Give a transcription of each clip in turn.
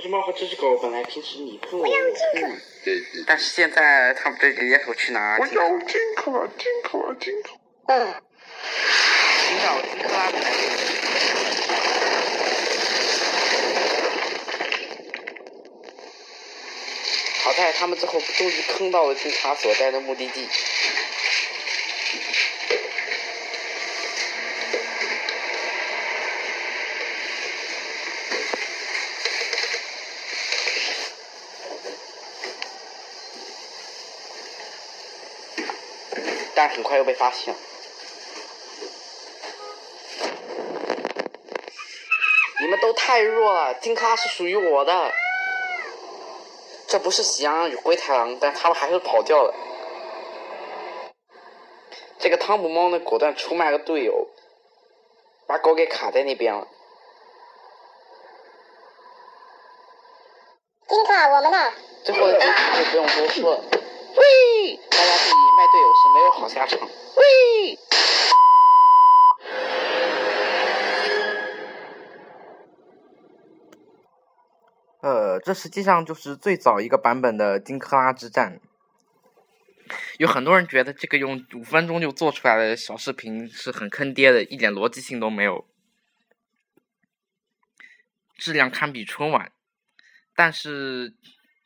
只猫和这只狗本来平时你碰我，我要金克，但是现在他们这野狗去哪？我要金克，金克，金克。嗯，寻找金克拉的来源。好在他们最后终于坑到了警察所在的目的地。但很快又被发现了。你们都太弱了，金卡是属于我的。这不是喜羊羊与灰太狼，但他们还是跑掉了。这个汤姆猫呢，果断出卖了队友，把狗给卡在那边了。金卡，我们呢？最后的结局就不用多说了。喂，大家队友是没有好下场。喂。呃，这实际上就是最早一个版本的金克拉之战。有很多人觉得这个用五分钟就做出来的小视频是很坑爹的，一点逻辑性都没有，质量堪比春晚。但是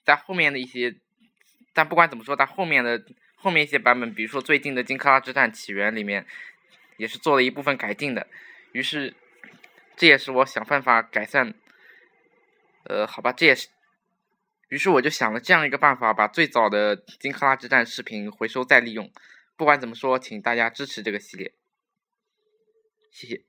在后面的一些，但不管怎么说，在后面的后面一些版本，比如说最近的《金克拉之战起源》里面，也是做了一部分改进的。于是，这也是我想办法改善。呃，好吧，这也是。于是我就想了这样一个办法，把最早的金克拉之战视频回收再利用。不管怎么说，请大家支持这个系列，谢谢。